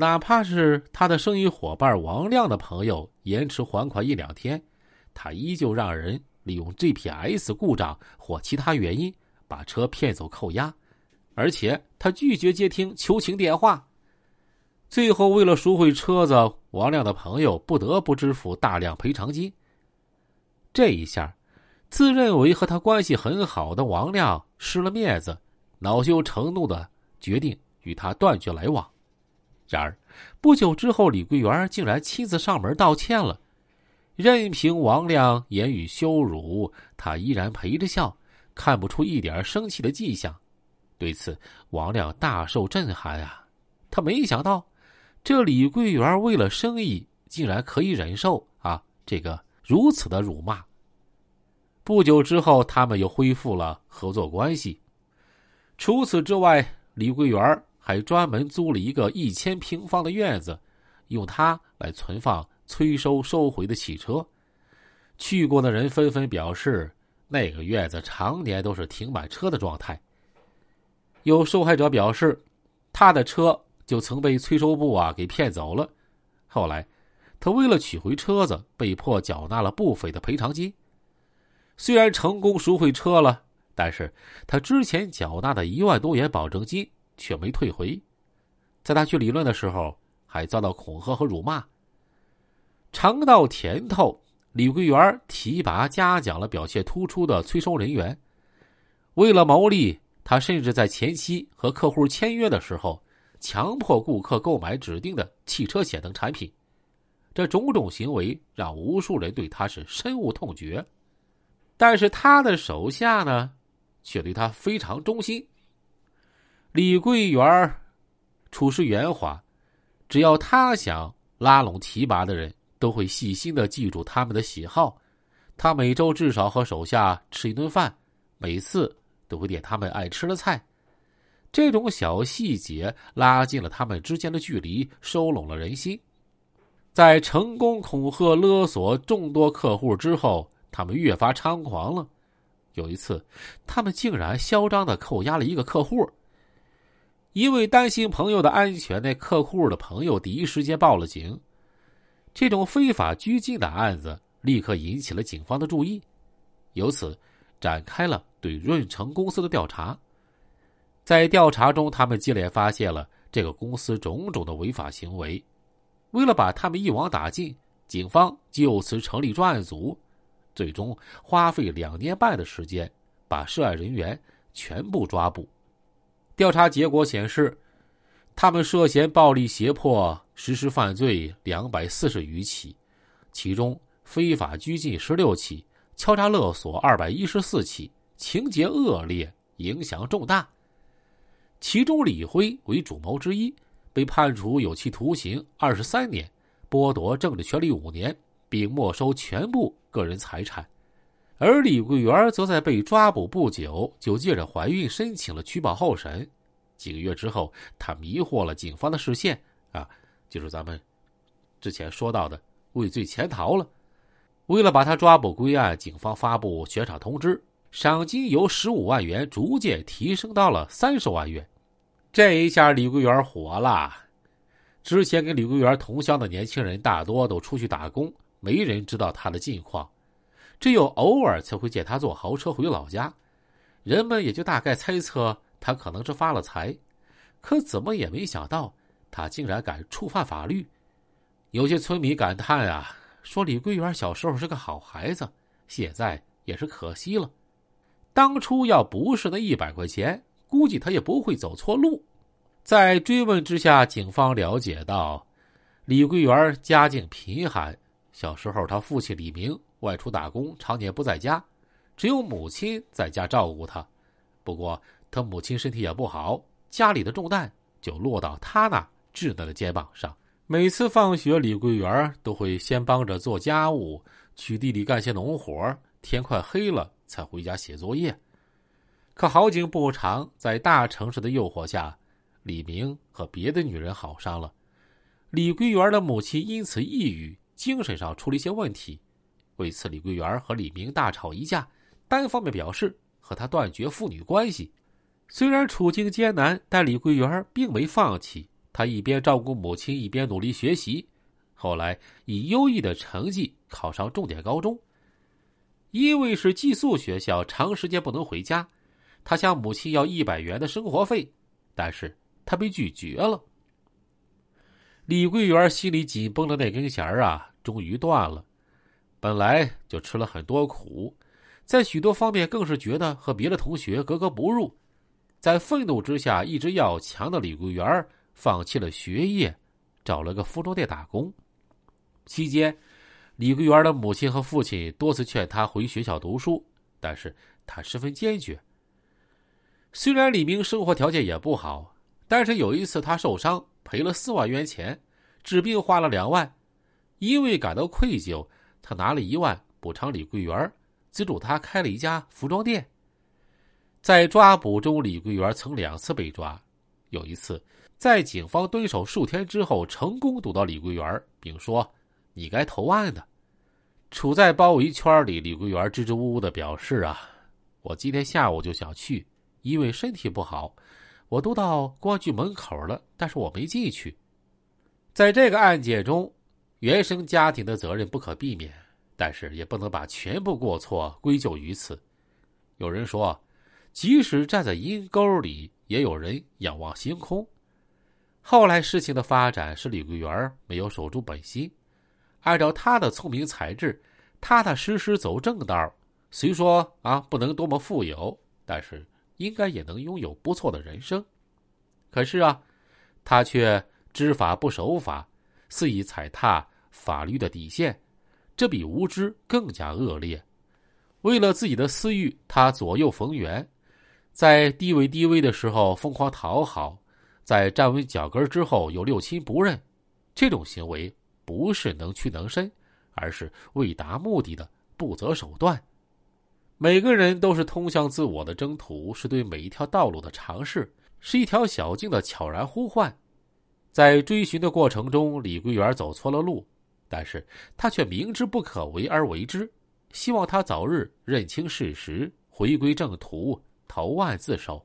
哪怕是他的生意伙伴王亮的朋友延迟还款一两天，他依旧让人利用 GPS 故障或其他原因把车骗走扣押，而且他拒绝接听求情电话。最后，为了赎回车子，王亮的朋友不得不支付大量赔偿金。这一下，自认为和他关系很好的王亮失了面子，恼羞成怒的决定与他断绝来往。然而，不久之后，李桂元竟然亲自上门道歉了。任凭王亮言语羞辱，他依然陪着笑，看不出一点生气的迹象。对此，王亮大受震撼啊！他没想到。这李桂元为了生意，竟然可以忍受啊这个如此的辱骂。不久之后，他们又恢复了合作关系。除此之外，李桂元还专门租了一个一千平方的院子，用它来存放催收收回的汽车。去过的人纷纷表示，那个院子常年都是停满车的状态。有受害者表示，他的车。就曾被催收部啊给骗走了，后来，他为了取回车子，被迫缴纳了不菲的赔偿金。虽然成功赎回车了，但是他之前缴纳的一万多元保证金却没退回。在他去理论的时候，还遭到恐吓和辱骂。尝到甜头，李桂元提拔嘉奖了表现突出的催收人员。为了牟利，他甚至在前期和客户签约的时候。强迫顾客购买指定的汽车险等产品，这种种行为让无数人对他是深恶痛绝。但是他的手下呢，却对他非常忠心。李桂元处事圆滑，只要他想拉拢提拔的人，都会细心的记住他们的喜好。他每周至少和手下吃一顿饭，每次都会点他们爱吃的菜。这种小细节拉近了他们之间的距离，收拢了人心。在成功恐吓勒索众多客户之后，他们越发猖狂了。有一次，他们竟然嚣张的扣押了一个客户。因为担心朋友的安全，那客户的朋友第一时间报了警。这种非法拘禁的案子立刻引起了警方的注意，由此展开了对润成公司的调查。在调查中，他们接连发现了这个公司种种的违法行为。为了把他们一网打尽，警方就此成立专案组，最终花费两年半的时间，把涉案人员全部抓捕。调查结果显示，他们涉嫌暴力胁迫实施犯罪两百四十余起，其中非法拘禁十六起，敲诈勒索二百一十四起，情节恶劣，影响重大。其中，李辉为主谋之一，被判处有期徒刑二十三年，剥夺政治权利五年，并没收全部个人财产；而李桂元则在被抓捕不久就借着怀孕申请了取保候审。几个月之后，他迷惑了警方的视线，啊，就是咱们之前说到的畏罪潜逃了。为了把他抓捕归案，警方发布悬赏通知。赏金由十五万元逐渐提升到了三十万元，这一下李桂元火了。之前跟李桂元同乡的年轻人大多都出去打工，没人知道他的近况，只有偶尔才会见他坐豪车回老家，人们也就大概猜测他可能是发了财。可怎么也没想到，他竟然敢触犯法律。有些村民感叹啊，说李桂元小时候是个好孩子，现在也是可惜了。当初要不是那一百块钱，估计他也不会走错路。在追问之下，警方了解到，李桂元家境贫寒，小时候他父亲李明外出打工，常年不在家，只有母亲在家照顾他。不过他母亲身体也不好，家里的重担就落到他那稚嫩的肩膀上。每次放学，李桂元都会先帮着做家务，去地里干些农活，天快黑了。才回家写作业，可好景不长，在大城市的诱惑下，李明和别的女人好上了。李桂元的母亲因此抑郁，精神上出了一些问题。为此，李桂元和李明大吵一架，单方面表示和他断绝父女关系。虽然处境艰难，但李桂元并没放弃，他一边照顾母亲，一边努力学习，后来以优异的成绩考上重点高中。因为是寄宿学校，长时间不能回家，他向母亲要一百元的生活费，但是他被拒绝了。李桂元心里紧绷的那根弦啊，终于断了。本来就吃了很多苦，在许多方面更是觉得和别的同学格格不入。在愤怒之下，一直要强的李桂元放弃了学业，找了个服装店打工。期间，李桂元的母亲和父亲多次劝他回学校读书，但是他十分坚决。虽然李明生活条件也不好，但是有一次他受伤。赔了四万元钱，治病花了两万，因为感到愧疚，他拿了一万补偿李桂元，资助他开了一家服装店。在抓捕中，李桂元曾两次被抓，有一次在警方蹲守数天之后，成功堵到李桂元，并说：“你该投案的。”处在包围圈里，李桂元支支吾吾的表示：“啊，我今天下午就想去，因为身体不好。”我都到公安局门口了，但是我没进去。在这个案件中，原生家庭的责任不可避免，但是也不能把全部过错归咎于此。有人说，即使站在阴沟里，也有人仰望星空。后来事情的发展是李桂元没有守住本心，按照他的聪明才智，踏踏实实走正道。虽说啊，不能多么富有，但是。应该也能拥有不错的人生，可是啊，他却知法不守法，肆意踩踏法律的底线，这比无知更加恶劣。为了自己的私欲，他左右逢源，在低位低微的时候疯狂讨好，在站稳脚跟之后又六亲不认，这种行为不是能屈能伸，而是为达目的的不择手段。每个人都是通向自我的征途，是对每一条道路的尝试，是一条小径的悄然呼唤。在追寻的过程中，李桂元走错了路，但是他却明知不可为而为之。希望他早日认清事实，回归正途，投案自首。